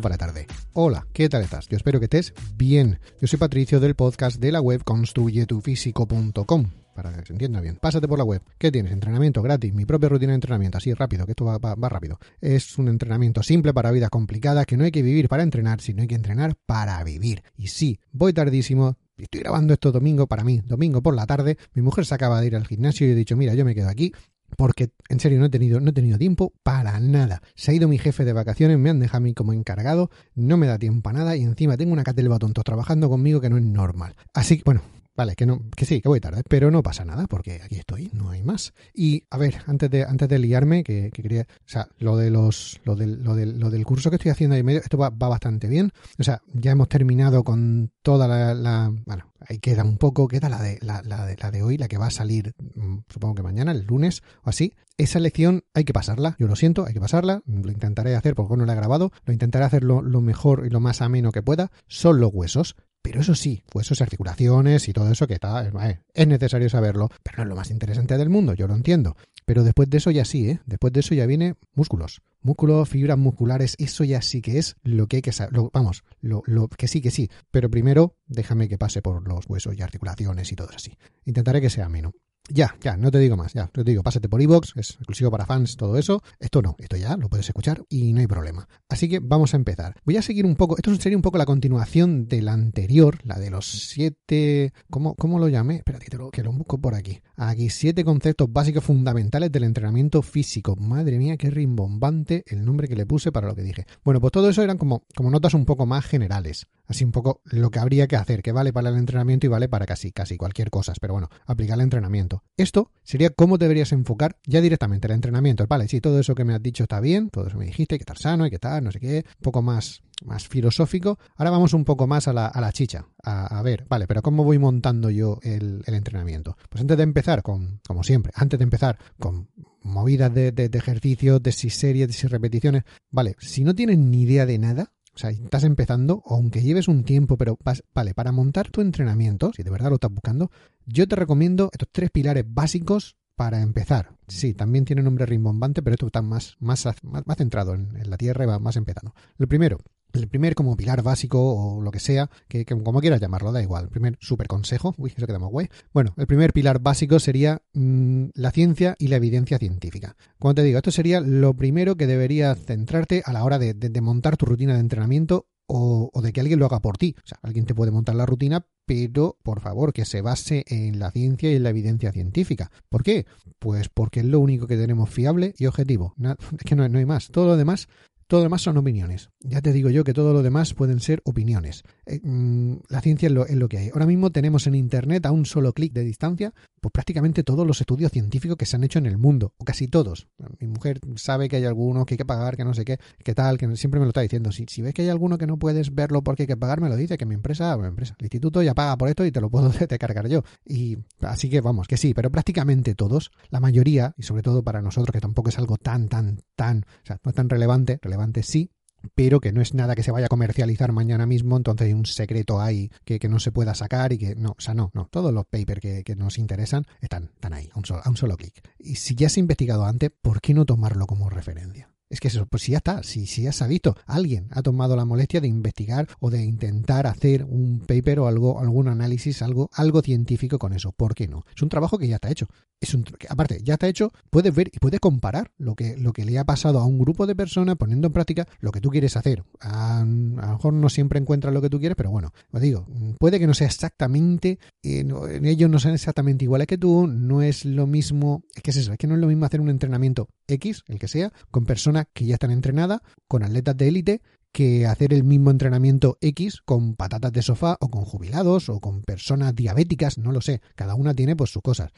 Para tarde. Hola, ¿qué tal estás? Yo espero que estés bien. Yo soy Patricio del podcast de la web construyetufísico.com. Para que se entienda bien. Pásate por la web. ¿Qué tienes? Entrenamiento gratis. Mi propia rutina de entrenamiento. Así rápido, que esto va, va- rápido. Es un entrenamiento simple para vidas complicadas que no hay que vivir para entrenar, sino hay que entrenar para vivir. Y sí, voy tardísimo. Estoy grabando esto domingo para mí, domingo por la tarde. Mi mujer se acaba de ir al gimnasio y he dicho, mira, yo me quedo aquí porque en serio no he tenido no he tenido tiempo para nada. Se ha ido mi jefe de vacaciones, me han dejado a mí como encargado, no me da tiempo a nada y encima tengo una catelba tontos trabajando conmigo que no es normal. Así que bueno, Vale, que no, que sí, que voy tarde, pero no pasa nada, porque aquí estoy, no hay más. Y a ver, antes de, antes de liarme, que, que quería, o sea, lo de los, lo del, lo del, lo del curso que estoy haciendo ahí medio, esto va, va bastante bien. O sea, ya hemos terminado con toda la, la- bueno, ahí queda un poco, queda la de, la, de, la de hoy, la que va a salir, mm, supongo que mañana, el lunes o así. Esa lección hay que pasarla, yo lo siento, hay que pasarla, lo intentaré hacer porque no la he grabado, lo intentaré hacer lo, lo mejor y lo más ameno que pueda. Son los huesos, pero eso sí, huesos, articulaciones y todo eso que está, es necesario saberlo, pero no es lo más interesante del mundo, yo lo entiendo. Pero después de eso ya sí, ¿eh? Después de eso ya viene músculos. Músculos, fibras musculares, eso ya sí que es lo que hay que saber. Vamos, lo, lo que sí, que sí. Pero primero déjame que pase por los huesos y articulaciones y todo así. Intentaré que sea ameno. Ya, ya, no te digo más, ya, te digo, pásate por iVoox, es exclusivo para fans, todo eso. Esto no, esto ya lo puedes escuchar y no hay problema. Así que vamos a empezar. Voy a seguir un poco, esto sería un poco la continuación de la anterior, la de los siete, ¿cómo, cómo lo llamé? Espérate, que, lo, que lo busco por aquí. Aquí, siete conceptos básicos fundamentales del entrenamiento físico. Madre mía, qué rimbombante el nombre que le puse para lo que dije. Bueno, pues todo eso eran como, como notas un poco más generales. Así un poco lo que habría que hacer, que vale para el entrenamiento y vale para casi, casi cualquier cosa. Pero bueno, aplicar el entrenamiento. Esto sería cómo deberías enfocar ya directamente el entrenamiento. Vale, sí, todo eso que me has dicho está bien, todo eso me dijiste, hay que estar sano, hay que estar, no sé qué, un poco más, más filosófico. Ahora vamos un poco más a la, a la chicha. A, ver, vale, pero ¿cómo voy montando yo el, el entrenamiento? Pues antes de empezar con, como siempre, antes de empezar con movidas de, de, de ejercicios, de si series, de si repeticiones, vale, si no tienes ni idea de nada, o sea, estás empezando, aunque lleves un tiempo, pero vas- vale, para montar tu entrenamiento, si de verdad lo estás buscando, yo te recomiendo estos tres pilares básicos para empezar. Sí, también tiene nombre rimbombante, pero esto está más, más, más, centrado en, en la tierra y va más empezando. Lo primero, el primer como pilar básico o lo que sea, que, como quieras llamarlo, da igual. El primer super consejo, uy, eso queda guay. Bueno, el primer pilar básico sería mm, la ciencia y la evidencia científica. Como te digo, esto sería lo primero que deberías centrarte a la hora de, montar tu rutina de entrenamiento o, de que alguien lo haga por ti. O sea, alguien te puede montar la rutina, pero por favor que se base en la ciencia y en la evidencia científica. ¿Por qué? Pues porque es lo único que tenemos fiable y objetivo. Es que no hay más. Todo lo demás todo lo demás son opiniones. Ya te digo yo que todo lo demás pueden ser opiniones. Eh, mm, la ciencia es lo, es lo que hay. Ahora mismo tenemos en Internet a un solo clic de distancia pues prácticamente todos los estudios científicos que se han hecho en el mundo, o casi todos. Mi mujer sabe que hay alguno que hay que pagar, que no sé qué, que tal, que siempre me lo está diciendo. Si, ves que hay alguno que no puedes verlo porque hay que pagar, me lo dice, que mi empresa, mi empresa, el instituto ya paga por esto y te lo puedo descargar yo. Y así que vamos, que sí, pero prácticamente todos, la mayoría, y sobre todo para nosotros que tampoco es algo tan, tan, tan, o sea, no es tan relevante, relevante sí, pero que no es nada que se vaya a comercializar mañana mismo, entonces hay un secreto ahí que, que no se pueda sacar y que no, o sea, no, no, todos los papers que, que nos interesan están, están ahí, a un solo, a un solo clic. Y si ya se ha investigado antes, ¿por qué no tomarlo como referencia? Es que eso, pues si ya está, si, si ya se ha visto, alguien ha tomado la molestia de investigar o de intentar hacer un paper o algo, algún análisis, algo, algo científico con eso. ¿Por qué no? Es un trabajo que ya está hecho. Es un, aparte, ya está hecho, puedes ver y puedes comparar lo que, lo que le ha pasado a un grupo de personas poniendo en práctica lo que tú quieres hacer. A, a lo mejor no siempre encuentras lo que tú quieres, pero bueno, os digo, puede que no sea exactamente, eh, no, ellos no sean exactamente iguales que tú, no es lo mismo, es que es eso, es que no es lo mismo hacer un entrenamiento X, el que sea, con personas que ya están entrenadas, con atletas de élite, que hacer el mismo entrenamiento X con patatas de sofá o con jubilados o con personas diabéticas, no lo sé, cada una tiene pues sus cosas.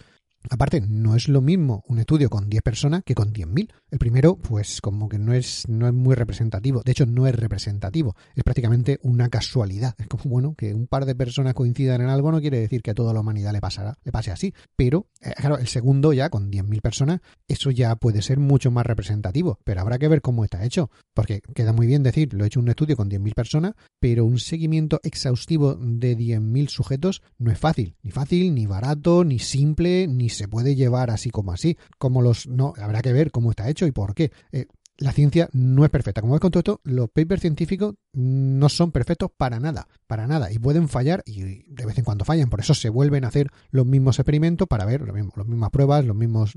Aparte, no es lo mismo un estudio con 10 personas que con 10.000. El primero, pues como que no es, no es muy representativo. De hecho, no es representativo. Es prácticamente una casualidad. Es como, bueno, que un par de personas coincidan en algo no quiere decir que a toda la humanidad le pasará, le pase así. Pero, eh, claro, el segundo ya con 10.000 personas, eso ya puede ser mucho más representativo. Pero habrá que ver cómo está hecho. Porque queda muy bien decir, lo he hecho un estudio con 10.000 personas, pero un seguimiento exhaustivo de 10.000 sujetos no es fácil. Ni fácil, ni barato, ni simple, ni se puede llevar así como así. Como los. No, habrá que ver cómo está hecho y por qué. Eh, la ciencia no es perfecta. Como ves con todo esto, los papers científicos no son perfectos para nada, para nada, y pueden fallar y de vez en cuando fallan. Por eso se vuelven a hacer los mismos experimentos para ver lo mismo, las mismas pruebas, los mismos,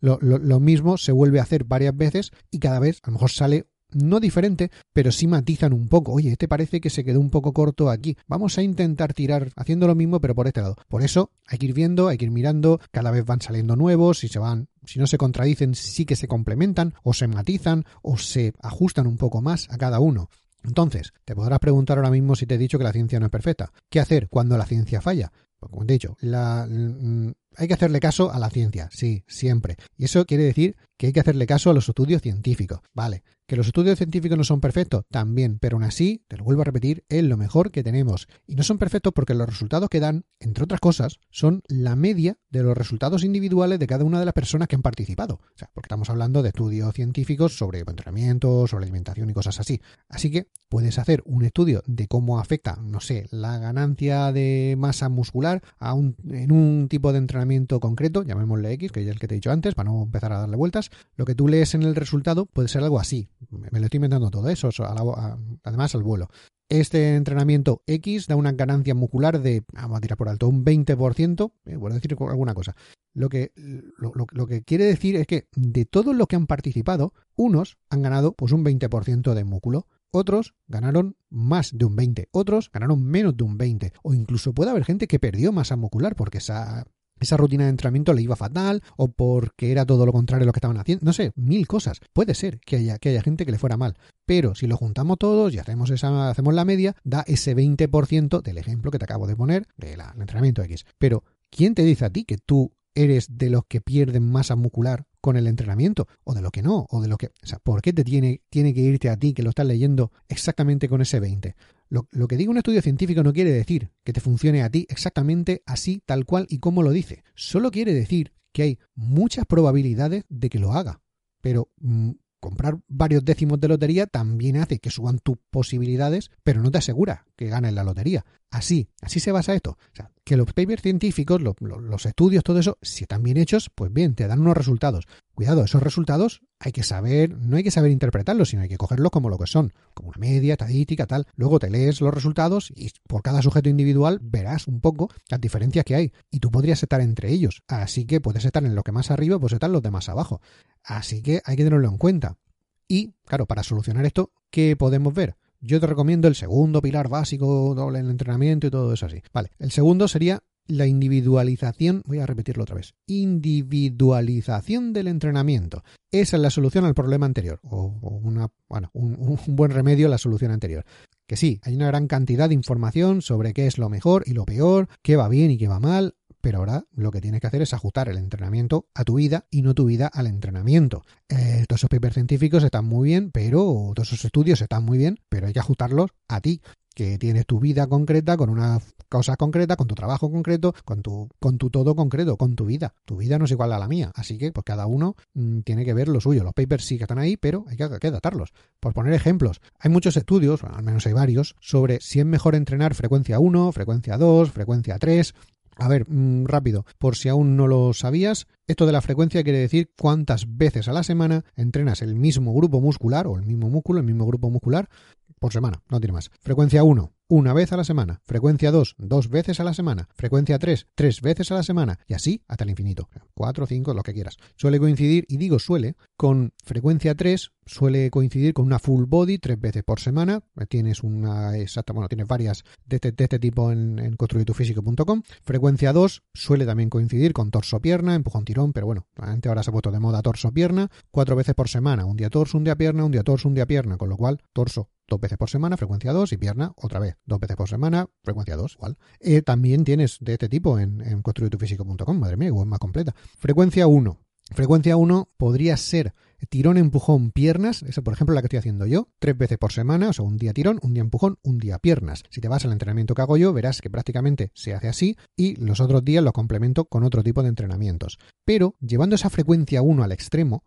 lo, lo, lo mismo se vuelve a hacer varias veces y cada vez a lo mejor sale no diferente, pero sí matizan un poco. Oye, este parece que se quedó un poco corto aquí. Vamos a intentar tirar haciendo lo mismo, pero por este lado. Por eso hay que ir viendo, hay que ir mirando, cada vez van saliendo nuevos, si se van, si no se contradicen, sí que se complementan, o se matizan, o se ajustan un poco más a cada uno. Entonces, te podrás preguntar ahora mismo si te he dicho que la ciencia no es perfecta. ¿Qué hacer cuando la ciencia falla? Pues como te he dicho, la, mm, hay que hacerle caso a la ciencia, sí, siempre. Y eso quiere decir que hay que hacerle caso a los estudios científicos. Vale, que los estudios científicos no son perfectos, también, pero aún así, te lo vuelvo a repetir, es lo mejor que tenemos. Y no son perfectos porque los resultados que dan, entre otras cosas, son la media de los resultados individuales de cada una de las personas que han participado. O sea, porque estamos hablando de estudios científicos sobre entrenamiento, sobre alimentación y cosas así. Así que puedes hacer un estudio de cómo afecta, no sé, la ganancia de masa muscular a un, en un tipo de entrenamiento concreto, llamémosle X, que es el que te he dicho antes, para no empezar a darle vueltas lo que tú lees en el resultado puede ser algo así. Me lo estoy inventando todo eso, además al vuelo. Este entrenamiento X da una ganancia muscular de, vamos a tirar por alto, un 20%, eh, voy a decir alguna cosa. Lo que, lo, lo, que quiere decir es que de todos los que han participado, unos han ganado pues un 20% de músculo, otros ganaron más de un 20, otros ganaron menos de un 20, o incluso puede haber gente que perdió masa muscular porque esa, esa rutina de entrenamiento le iba fatal o porque era todo lo contrario a lo que estaban haciendo. No sé, mil cosas. Puede ser que haya, que haya gente que le fuera mal. Pero si lo juntamos todos y hacemos, esa, hacemos la media, da ese 20% del ejemplo que te acabo de poner del entrenamiento X. Pero, ¿quién te dice a ti que tú eres de los que pierden masa muscular con el entrenamiento o de lo que no o de lo que o sea por qué te tiene tiene que irte a ti que lo estás leyendo exactamente con ese 20 lo, que diga un estudio científico no quiere decir que te funcione a ti exactamente así tal cual y como lo dice solo quiere decir que hay muchas probabilidades de que lo haga pero mmm, comprar varios décimos de lotería también hace que suban tus posibilidades, pero no te asegura que ganes la lotería. Así, así se basa esto. O sea, que los papers científicos, los, estudios, todo eso, si están bien hechos, pues bien, te dan unos resultados. Cuidado, esos resultados hay que saber, no hay que saber interpretarlos, sino hay que cogerlos como lo que son, como una media, estadística, tal. Luego te lees los resultados y por cada sujeto individual verás un poco las diferencias que hay. Y tú podrías estar entre ellos. Así que puedes estar en lo que más arriba, pues estar en los de más abajo. Así que hay que tenerlo en cuenta. Y, claro, para solucionar esto, ¿qué podemos ver? Yo te recomiendo el segundo pilar básico, doble en el entrenamiento y todo eso así. Vale, el segundo sería la individualización, voy a repetirlo otra vez, individualización del entrenamiento. Esa es la solución al problema anterior, o, una, bueno, un, un, buen remedio a la solución anterior. Que sí, hay una gran cantidad de información sobre qué es lo mejor y lo peor, qué va bien y qué va mal, pero ahora lo que tienes que hacer es ajustar el entrenamiento a tu vida y no tu vida al entrenamiento. Eh, todos esos papers científicos están muy bien, pero todos esos estudios están muy bien, pero hay que ajustarlos a ti que tienes tu vida concreta con una cosa concreta, con tu trabajo concreto, con tu, con tu todo concreto, con tu vida. Tu vida no es igual a la mía, así que pues cada uno mmm, tiene que ver lo suyo. Los papers sí que están ahí, pero hay que, que adaptarlos. Por poner ejemplos, hay muchos estudios, al menos hay varios, sobre si es mejor entrenar frecuencia 1, frecuencia 2, frecuencia 3, a ver, mmm, rápido, por si aún no lo sabías, esto de la frecuencia quiere decir cuántas veces a la semana entrenas el mismo grupo muscular o el mismo músculo, el mismo grupo muscular por semana, no tiene más. Frecuencia 1, una vez a la semana. Frecuencia 2, dos veces a la semana. Frecuencia 3, tres veces a la semana. Y así hasta el infinito. 4, 5, lo que quieras. Suele coincidir, y digo suele, con frecuencia 3, suele coincidir con una full body tres veces por semana. Tienes una exacta, bueno, tienes varias de este, de este tipo en, en construyetufísico.com. Frecuencia 2 suele también coincidir con torso-pierna, empujón tirón, pero bueno, gente ahora se ha puesto de moda torso-pierna. Cuatro veces por semana. Un día torso, un día pierna, un día torso, un día pierna. Con lo cual, torso, dos veces por semana, frecuencia 2, y pierna otra vez, dos veces por semana, frecuencia 2, igual. Eh, también tienes de este tipo en, en construyetufísico.com, madre mía, web más completa. Frecuencia 1. Frecuencia 1 podría ser tirón, empujón, piernas, esa por ejemplo la que estoy haciendo yo, tres veces por semana, o sea, un día tirón, un día empujón, un día piernas. Si te vas al entrenamiento que hago yo, verás que prácticamente se hace así y los otros días lo complemento con otro tipo de entrenamientos. Pero llevando esa frecuencia 1 al extremo,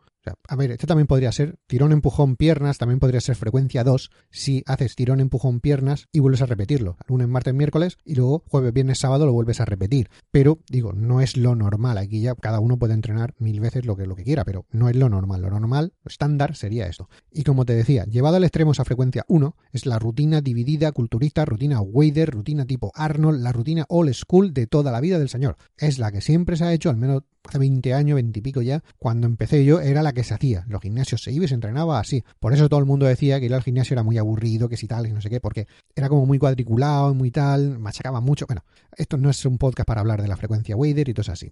a ver, esto también podría ser tirón, empujón, piernas, también podría ser frecuencia 2 si haces tirón, empujón, piernas y vuelves a repetirlo. Lunes, martes, miércoles y luego jueves, viernes, sábado lo vuelves a repetir. Pero digo, no es lo normal. Aquí ya cada uno puede entrenar mil veces lo que, lo que quiera, pero no es lo normal. Lo normal, estándar, sería esto. Y como te decía, llevado al extremo esa frecuencia 1 es la rutina dividida culturista, rutina Wader, rutina tipo Arnold, la rutina old school de toda la vida del señor. Es la que siempre se ha hecho, al menos hace 20 años, 20 y pico ya, cuando empecé yo, era la que se hacía. Los gimnasios se iba y se entrenaba así. Por eso todo el mundo decía que ir al gimnasio era muy aburrido, que si tal, y no sé qué, porque era como muy cuadriculado, muy tal, machacaba mucho. Bueno, esto no es un podcast para hablar de la frecuencia Wader y todo eso así.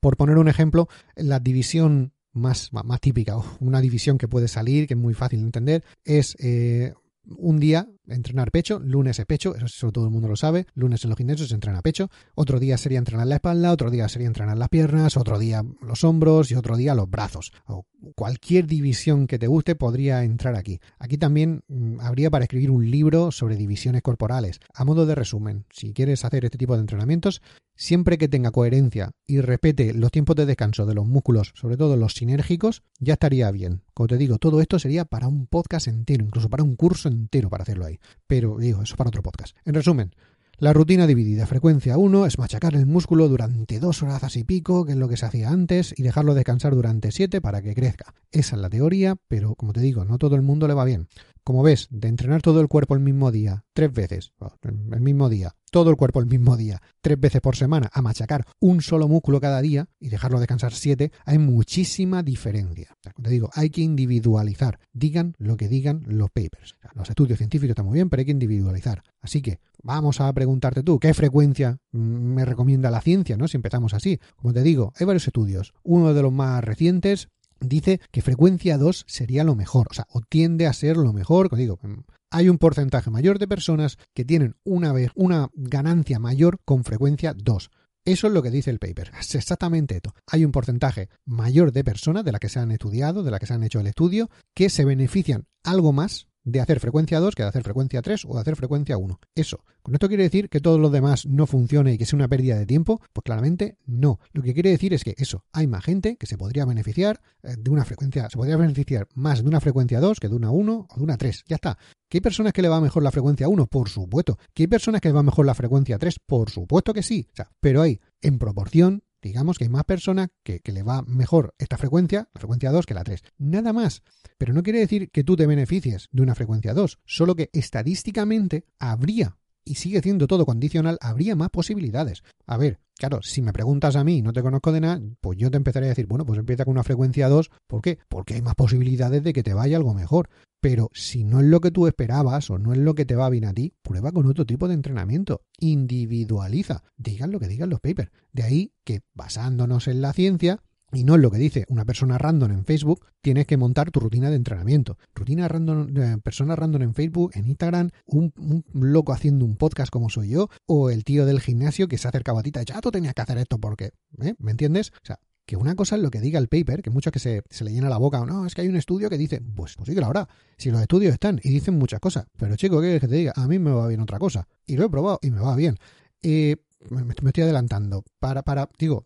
Por poner un ejemplo, la división más, más, típica, una división que puede salir, que es muy fácil de entender, es eh, un día entrenar pecho, lunes es pecho, eso, todo el mundo lo sabe, lunes en los gimnasios se entrena pecho, otro día sería entrenar la espalda, otro día sería entrenar las piernas, otro día los hombros y otro día los brazos. O cualquier división que te guste podría entrar aquí. Aquí también mm, habría para escribir un libro sobre divisiones corporales. A modo de resumen, si quieres hacer este tipo de entrenamientos, siempre que tenga coherencia y respete los tiempos de descanso de los músculos, sobre todo los sinérgicos, ya estaría bien. Como te digo, todo esto sería para un podcast entero, incluso para un curso entero para hacerlo ahí. Pero digo, eso para otro podcast. En resumen, la rutina dividida, frecuencia 1, es machacar el músculo durante dos horas y pico, que es lo que se hacía antes, y dejarlo descansar durante 7 para que crezca. Esa es la teoría, pero como te digo, no todo el mundo le va bien. Como ves, de entrenar todo el cuerpo el mismo día, tres veces, el mismo día, todo el cuerpo el mismo día, tres veces por semana, a machacar un solo músculo cada día y dejarlo descansar siete, hay muchísima diferencia. Te digo, hay que individualizar. Digan lo que digan los papers. Los estudios científicos están muy bien, pero hay que individualizar. Así que vamos a preguntarte tú, ¿qué frecuencia me recomienda la ciencia? ¿no? Si empezamos así. Como te digo, hay varios estudios. Uno de los más recientes dice que frecuencia 2 sería lo mejor, o sea, o tiende a ser lo mejor, digo, mm, hay un porcentaje mayor de personas que tienen una, vez, una ganancia mayor con frecuencia 2. Eso es lo que dice el paper. Es exactamente esto. Hay un porcentaje mayor de personas de las que se han estudiado, de las que se han hecho el estudio, que se benefician algo más de hacer frecuencia 2 que de hacer frecuencia 3 o de hacer frecuencia 1. Eso. ¿Con esto quiere decir que todo lo demás no funcione y que sea una pérdida de tiempo? Pues claramente no. Lo que quiere decir es que eso, hay más gente que se podría beneficiar eh, de una frecuencia, se podría beneficiar más de una frecuencia 2 que de una 1 o de una 3. Ya está. ¿Que hay personas que le va mejor la frecuencia 1? Por supuesto. ¿Que hay personas que le va mejor la frecuencia 3? Por supuesto que sí. O sea, pero hay en proporción digamos que hay más personas que, le va mejor esta frecuencia, la frecuencia 2, que la 3. Nada más. Pero no quiere decir que tú te beneficies de una frecuencia 2, solo que estadísticamente habría, y sigue siendo todo condicional, habría más posibilidades. A ver, Claro, si me preguntas a mí y no te conozco de nada, pues yo te empezaré a decir, bueno, pues empieza con una frecuencia 2. ¿Por qué? Porque hay más posibilidades de que te vaya algo mejor. Pero si no es lo que tú esperabas o no es lo que te va bien a ti, prueba con otro tipo de entrenamiento. Individualiza. Digan lo que digan los papers. De ahí que, basándonos en la ciencia, y no es lo que dice una persona random en Facebook, tienes que montar tu rutina de entrenamiento. Rutina random, persona random en Facebook, en Instagram, un, loco haciendo un podcast como soy yo, o el tío del gimnasio que se acercaba a ti ya tú tenías que hacer esto porque, ¿eh? ¿me entiendes? O sea, que una cosa es lo que diga el paper, que muchos que se, se, le llena la boca, o no, es que hay un estudio que dice, pues, pues sí que la verdad, si los estudios están y dicen muchas cosas, pero chico, ¿qué quieres que te diga? A mí me va bien otra cosa, y lo he probado y me va bien. Eh, me, estoy adelantando. Para, para, digo,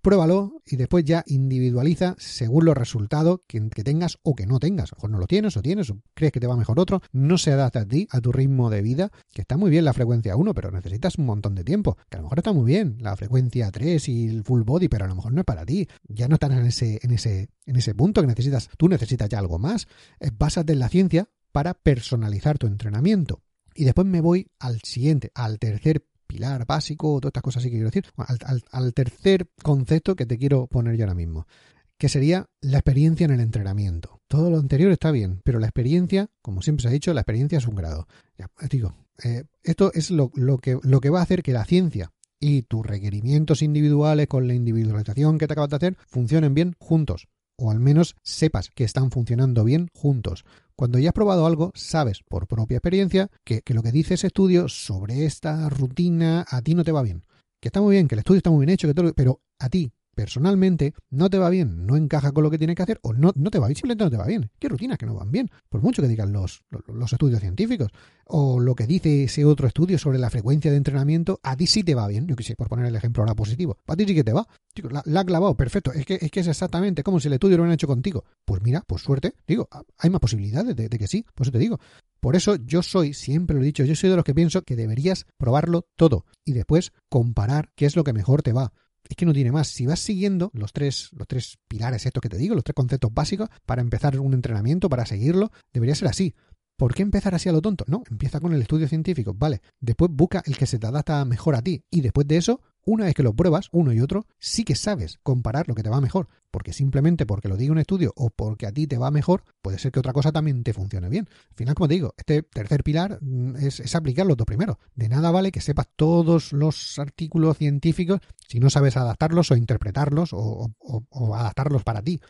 pruébalo y después ya individualiza según los resultados que, tengas o que no tengas. O no lo tienes o tienes, o crees que te va mejor otro. No se adapta a ti, a tu ritmo de vida, que está muy bien la frecuencia 1, pero necesitas un montón de tiempo. Que a lo mejor está muy bien la frecuencia 3 y el full body, pero a lo mejor no es para ti. Ya no estás en ese, en ese, en ese punto que necesitas. Tú necesitas ya algo más. Básate en la ciencia para personalizar tu entrenamiento. Y después me voy al siguiente, al tercer pilar básico, todas estas cosas así que quiero decir, al, tercer concepto que te quiero poner yo ahora mismo, que sería la experiencia en el entrenamiento. Todo lo anterior está bien, pero la experiencia, como siempre se ha dicho, la experiencia es un grado. Ya, digo, eh, esto es lo, que, lo que va a hacer que la ciencia y tus requerimientos individuales con la individualización que te acabas de hacer funcionen bien juntos o al menos sepas que están funcionando bien juntos. Cuando ya has probado algo, sabes por propia experiencia que, lo que dice ese estudio sobre esta rutina a ti no te va bien. Que está muy bien, que el estudio está muy bien hecho, que todo, pero a ti personalmente no te va bien, no encaja con lo que tienes que hacer o no, no te va bien, simplemente no te va bien. ¿Qué rutinas que no van bien? Por mucho que digan los, los, estudios científicos o lo que dice ese otro estudio sobre la frecuencia de entrenamiento, a ti sí te va bien. Yo quise por poner el ejemplo ahora positivo. A ti sí que te va. la, la ha clavado, perfecto. Es que, es que es exactamente como si el estudio lo hubieran hecho contigo. Pues mira, pues suerte. Digo, hay más posibilidades de, de que sí. Por eso te digo. Por eso yo soy, siempre lo he dicho, yo soy de los que pienso que deberías probarlo todo y después comparar qué es lo que mejor te va es que no tiene más. Si vas siguiendo los tres, los tres pilares, estos que te digo, los tres conceptos básicos para empezar un entrenamiento, para seguirlo, debería ser así. ¿Por qué empezar así a lo tonto? No, empieza con el estudio científico, vale. Después busca el que se te adapta mejor a ti. Y después de eso, una vez que lo pruebas, uno y otro, sí que sabes comparar lo que te va mejor. Porque simplemente porque lo diga un estudio o porque a ti te va mejor, puede ser que otra cosa también te funcione bien. Al final, como te digo, este tercer pilar mm, es, aplicar los dos primeros. De nada vale que sepas todos los artículos científicos si no sabes adaptarlos o interpretarlos o, adaptarlos para ti.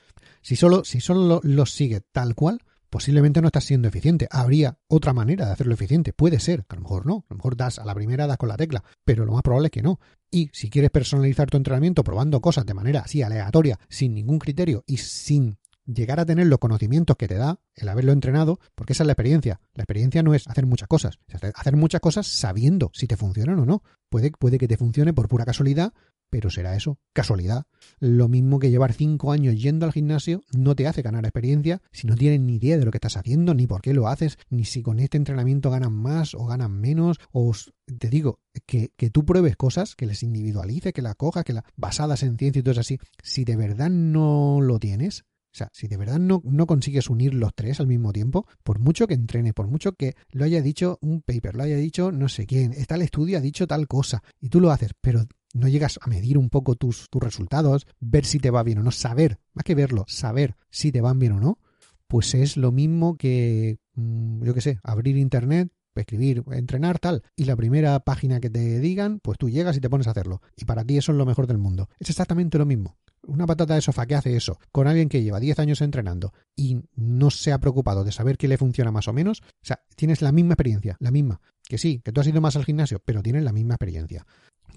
Si solo, si solo los sigue tal cual, posiblemente no estás siendo eficiente. Habría otra manera de hacerlo eficiente. Puede ser, que a lo mejor no. A lo mejor das a la primera, das con la tecla, pero lo más probable es que no. Y si quieres personalizar tu entrenamiento probando cosas de manera así aleatoria, sin ningún criterio y sin llegar a tener los conocimientos que te da el haberlo entrenado, porque esa es la experiencia. La experiencia no es hacer muchas cosas, es hacer muchas cosas sabiendo si te funcionan o no. Puede, puede que te funcione por pura casualidad, pero será eso, casualidad. Lo mismo que llevar cinco años yendo al gimnasio no te hace ganar experiencia si no tienes ni idea de lo que estás haciendo, ni por qué lo haces, ni si con este entrenamiento ganan más o ganan menos, o te digo, que, que tú pruebes cosas, que les individualice, que las cojas, que las basadas en ciencia y todo eso así, si de verdad no lo tienes, o sea, si de verdad no, no, consigues unir los tres al mismo tiempo, por mucho que entrene, por mucho que lo haya dicho un paper, lo haya dicho no sé quién, el estudio ha dicho tal cosa, y tú lo haces, pero no llegas a medir un poco tus, tus resultados, ver si te va bien o no, saber, más que verlo, saber si te van bien o no, pues es lo mismo que, mm, yo qué sé, abrir internet, escribir, entrenar, tal, y la primera página que te digan, pues tú llegas y te pones a hacerlo. Y para ti eso es lo mejor del mundo. Es exactamente lo mismo. Una patata de sofá que hace eso con alguien que lleva 10 años entrenando y no se ha preocupado de saber qué le funciona más o menos, o sea, tienes la misma experiencia, la misma. Que sí, que tú has ido más al gimnasio, pero tienes la misma experiencia.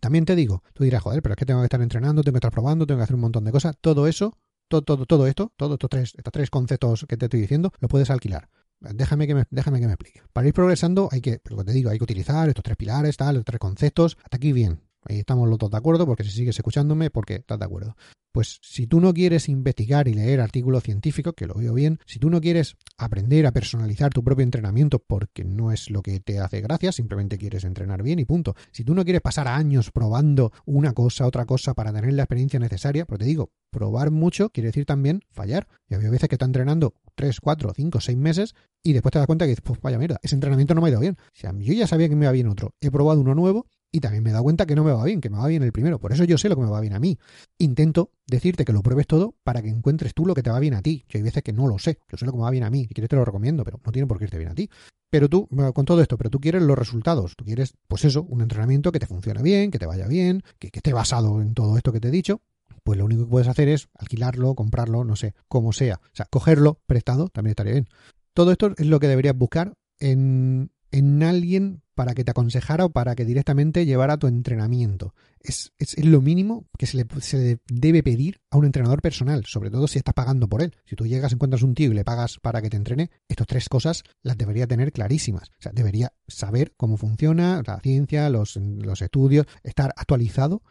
También te digo, tú dirás, joder, pero es que tengo que estar entrenando, tengo que estar probando, tengo que hacer un montón de cosas. Todo eso, todo, todo, todo esto, todos estos tres, estos tres conceptos que te estoy diciendo, lo puedes alquilar. Déjame que, me, déjame que me explique. Para ir progresando hay que, lo que te digo, hay que utilizar estos tres pilares, tal, los tres conceptos. Hasta aquí bien. Ahí estamos los dos de acuerdo, porque si sigues escuchándome, porque estás de acuerdo. Pues si tú no quieres investigar y leer artículos científicos, que lo veo bien, si tú no quieres aprender a personalizar tu propio entrenamiento porque no es lo que te hace gracia, simplemente quieres entrenar bien y punto. Si tú no quieres pasar años probando una cosa, otra cosa para tener la experiencia necesaria, pues te digo, probar mucho quiere decir también fallar. Y había veces que estás entrenando 3, 4, 5, 6 meses y después te das cuenta que dices, pues vaya mierda, ese entrenamiento no me ha ido bien. O sea, yo ya sabía que me iba bien otro, he probado uno nuevo y también me he dado cuenta que no me va bien, que me va bien el primero. Por eso yo sé lo que me va bien a mí. Intento decirte que lo pruebes todo para que encuentres tú lo que te va bien a ti. Yo hay veces que no lo sé. Yo sé lo que me va bien a mí. Si quieres te lo recomiendo, pero no tiene por qué irte bien a ti. Pero tú, con todo esto, pero tú quieres los resultados. Tú quieres, pues eso, un entrenamiento que te funcione bien, que te vaya bien, que, que esté basado en todo esto que te he dicho pues lo único que puedes hacer es alquilarlo, comprarlo, no sé, como sea. O sea, cogerlo prestado también estaría bien. Todo esto es lo que deberías buscar en, en alguien para que te aconsejara o para que directamente llevara tu entrenamiento. Es, es, lo mínimo que se le, se debe pedir a un entrenador personal, sobre todo si estás pagando por él. Si tú llegas, encuentras un tío y le pagas para que te entrene, estas tres cosas las debería tener clarísimas. O sea, debería saber cómo funciona la ciencia, los, los estudios, estar actualizado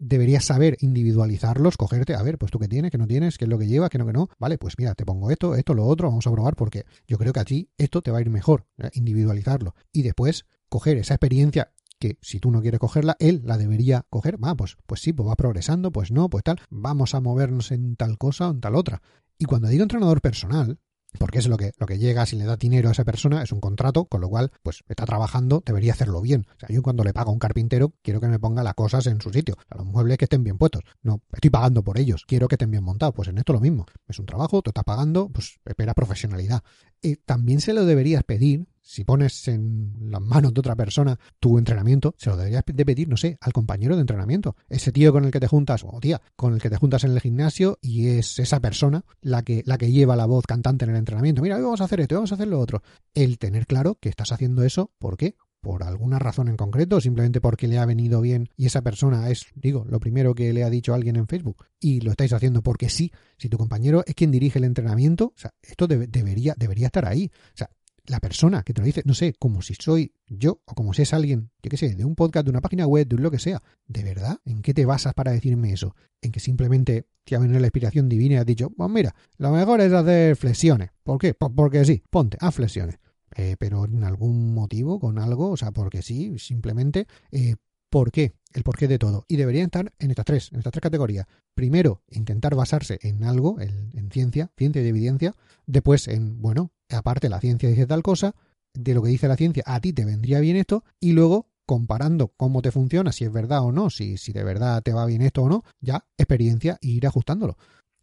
deberías saber individualizarlos, cogerte, a ver, pues tú qué tienes, qué no tienes, qué es lo que lleva, qué no, que no. Vale, pues mira, te pongo esto, esto, lo otro, vamos a probar porque yo creo que a ti esto te va a ir mejor, ¿eh? individualizarlo. Y después coger esa experiencia que si tú no quieres cogerla, él la debería coger. Va, pues, pues sí, pues va progresando, pues no, pues tal. Vamos a movernos en tal cosa o en tal otra. Y cuando digo entrenador personal, porque es lo que, lo que llega si le da dinero a esa persona, es un contrato, con lo cual, pues está trabajando, debería hacerlo bien. O sea, yo cuando le pago a un carpintero, quiero que me ponga las cosas en su sitio, a los muebles que estén bien puestos. No, estoy pagando por ellos, quiero que estén bien montados. Pues en esto lo mismo. Es un trabajo, tú estás pagando, pues espera profesionalidad. Y también se lo deberías pedir si pones en las manos de otra persona tu entrenamiento, se lo deberías de pedir, no sé, al compañero de entrenamiento. Ese tío con el que te juntas, o tía, con el que te juntas en el gimnasio y es esa persona la que, la que lleva la voz cantante en el entrenamiento. Mira, hoy vamos a hacer esto, vamos a hacer lo otro. El tener claro que estás haciendo eso, ¿por qué? por alguna razón en concreto, simplemente porque le ha venido bien y esa persona es, digo, lo primero que le ha dicho alguien en Facebook y lo estáis haciendo porque sí, si tu compañero es quien dirige el entrenamiento, o sea, esto debería, debería estar ahí. O sea, la persona que te lo dice, no sé, como si soy yo o como si es alguien, yo qué sé, de un podcast, de una página web, de un lo que sea. ¿De verdad? ¿En qué te basas para decirme eso? ¿En que simplemente te ha venido la inspiración divina y has dicho, pues mira, lo mejor es hacer flexiones? ¿Por qué? Pues porque sí, ponte, haz flexiones. Eh, pero en algún motivo, con algo, o sea, porque sí, simplemente, eh, ¿por qué? El porqué de todo. Y deberían estar en estas tres, en estas tres categorías. Primero, intentar basarse en algo, en ciencia, ciencia y evidencia. Después, en, bueno, aparte la ciencia dice tal cosa, de lo que dice la ciencia, a ti te vendría bien esto, y luego comparando cómo te funciona, si es verdad o no, si, si de verdad te va bien esto o no, ya experiencia e ir ajustándolo.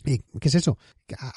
¿Qué es eso?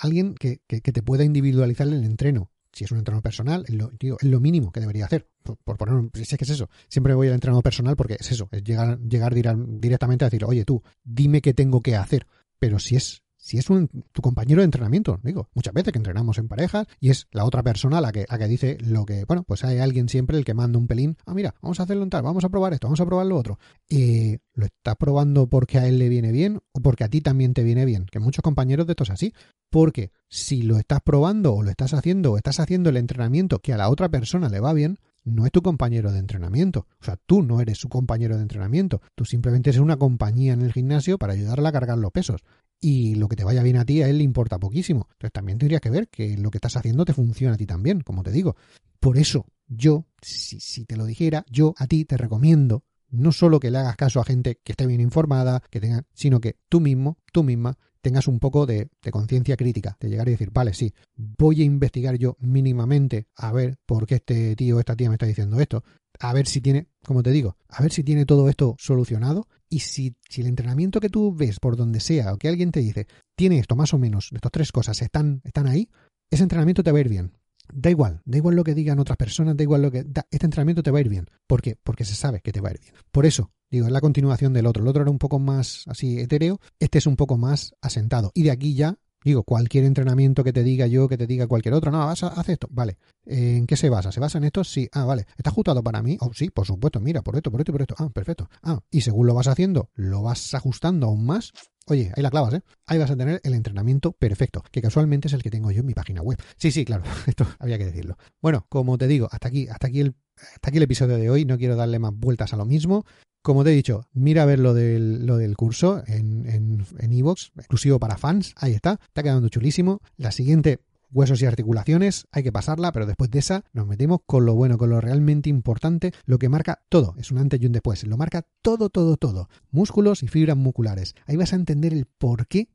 Alguien que, que, te pueda individualizar el entreno. Si es un entrenador personal, es lo, mínimo que debería hacer. Por, poner si es que es eso. Siempre voy al entrenador personal porque es eso, es llegar, llegar directamente a decir, oye tú, dime qué tengo que hacer. Pero si es si es tu compañero de entrenamiento, digo, muchas veces que entrenamos en parejas y es la otra persona la que, la que dice lo que, bueno, pues hay alguien siempre el que manda un pelín, ah, mira, vamos a hacerlo en tal, vamos a probar esto, vamos a probar lo otro. Y lo está probando porque a él le viene bien o porque a ti también te viene bien, que muchos compañeros de estos así, porque si lo estás probando o lo estás haciendo o estás haciendo el entrenamiento que a la otra persona le va bien, no es tu compañero de entrenamiento. O sea, tú no eres su compañero de entrenamiento. Tú simplemente eres una compañía en el gimnasio para ayudarle a cargar los pesos y lo que te vaya bien a ti a él le importa poquísimo. Entonces también tendrías que ver que lo que estás haciendo te funciona a ti también, como te digo. Por eso yo, si, si te lo dijera, yo a ti te recomiendo no solo que le hagas caso a gente que esté bien informada, que tenga, sino que tú mismo, tú misma, tengas un poco de, de conciencia crítica, de llegar y decir, vale, sí, voy a investigar yo mínimamente a ver por qué este tío esta tía me está diciendo esto, a ver si tiene, como te digo, a ver si tiene todo esto solucionado y si, si el entrenamiento que tú ves por donde sea o que alguien te dice tiene esto más o menos, estas tres cosas están, están ahí, ese entrenamiento te va a ir bien. Da igual, da igual lo que digan otras personas, da igual lo que... este entrenamiento te va a ir bien. ¿Por qué? Porque se sabe que te va a ir bien. Por eso, digo, es la continuación del otro. El otro era un poco más así etéreo, este es un poco más asentado. Y de aquí ya Digo, cualquier entrenamiento que te diga yo, que te diga cualquier otro, no, vas a hacer esto, vale. ¿En qué se basa? ¿Se basa en esto? Sí, ah, vale. ¿Está ajustado para mí? Oh, sí, por supuesto, mira, por esto, por esto, por esto. Ah, perfecto. Ah, y según lo vas haciendo, lo vas ajustando aún más. Oye, ahí la clavas, ¿eh? Ahí vas a tener el entrenamiento perfecto, que casualmente es el que tengo yo en mi página web. Sí, sí, claro, esto había que decirlo. Bueno, como te digo, hasta aquí, hasta aquí el, hasta aquí el episodio de hoy. No quiero darle más vueltas a lo mismo. Como te he dicho, mira a ver lo del, lo del curso en en Evox, exclusivo para fans. Ahí está, está quedando chulísimo. La siguiente, huesos y articulaciones, hay que pasarla, pero después de esa nos metemos con lo bueno, con lo realmente importante, lo que marca todo, es un antes y un después, lo marca todo, todo, todo, músculos y fibras musculares. Ahí vas a entender el por qué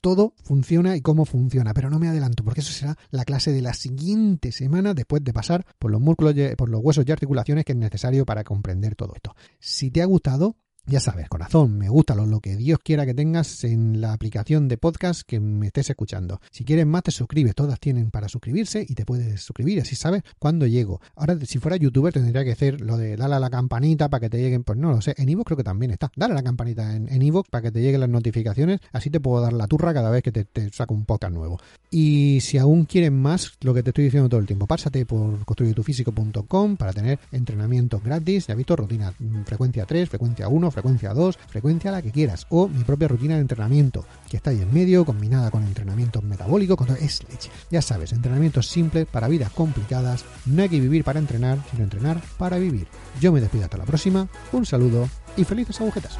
todo funciona y cómo funciona, pero no me adelanto porque eso será la clase de la siguiente semana después de pasar por los músculos, por los huesos y articulaciones que es necesario para comprender todo esto. Si te ha gustado, ya sabes, corazón, me gusta lo, que Dios quiera que tengas en la aplicación de podcast que me estés escuchando. Si quieres más, te suscribes. Todas tienen para suscribirse y te puedes suscribir. Así sabes cuándo llego. Ahora, si fuera youtuber, tendría que hacer lo de darle a la campanita para que te lleguen. Pues no lo sé. En Ivo creo que también está. Dale a la campanita en, en para que te lleguen las notificaciones. Así te puedo dar la turra cada vez que te, saco un podcast nuevo. Y si aún quieren más, lo que te estoy diciendo todo el tiempo, pásate por construyetufísico.com para tener entrenamientos gratis. Ya has visto, rutina mm, frecuencia 3, frecuencia 1 frecuencia 2, frecuencia la que quieras, o mi propia rutina de entrenamiento, que está ahí en medio, combinada con entrenamientos metabólicos, con es leche. Ya sabes, entrenamientos simples para vidas complicadas, no hay que vivir para entrenar, sino entrenar para vivir. Yo me despido hasta la próxima, un saludo y felices agujetas.